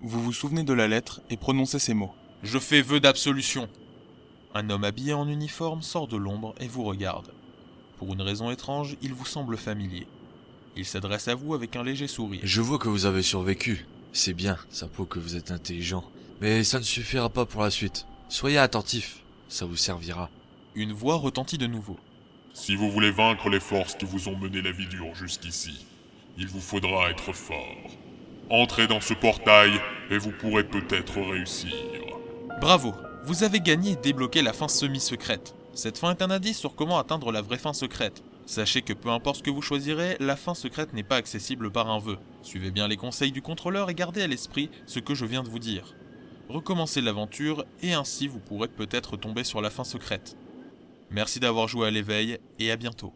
Vous vous souvenez de la lettre et prononcez ces mots. Je fais vœu d'absolution. Un homme habillé en uniforme sort de l'ombre et vous regarde. Pour une raison étrange, il vous semble familier. Il s'adresse à vous avec un léger sourire. Je vois que vous avez survécu. C'est bien, ça prouve que vous êtes intelligent. Mais ça ne suffira pas pour la suite. Soyez attentif, ça vous servira. Une voix retentit de nouveau. Si vous voulez vaincre les forces qui vous ont mené la vie dure jusqu'ici, il vous faudra être fort. Entrez dans ce portail et vous pourrez peut-être réussir. Bravo, vous avez gagné et débloqué la fin semi-secrète. Cette fin est un indice sur comment atteindre la vraie fin secrète. Sachez que peu importe ce que vous choisirez, la fin secrète n'est pas accessible par un vœu. Suivez bien les conseils du contrôleur et gardez à l'esprit ce que je viens de vous dire. Recommencez l'aventure et ainsi vous pourrez peut-être tomber sur la fin secrète. Merci d'avoir joué à l'éveil et à bientôt.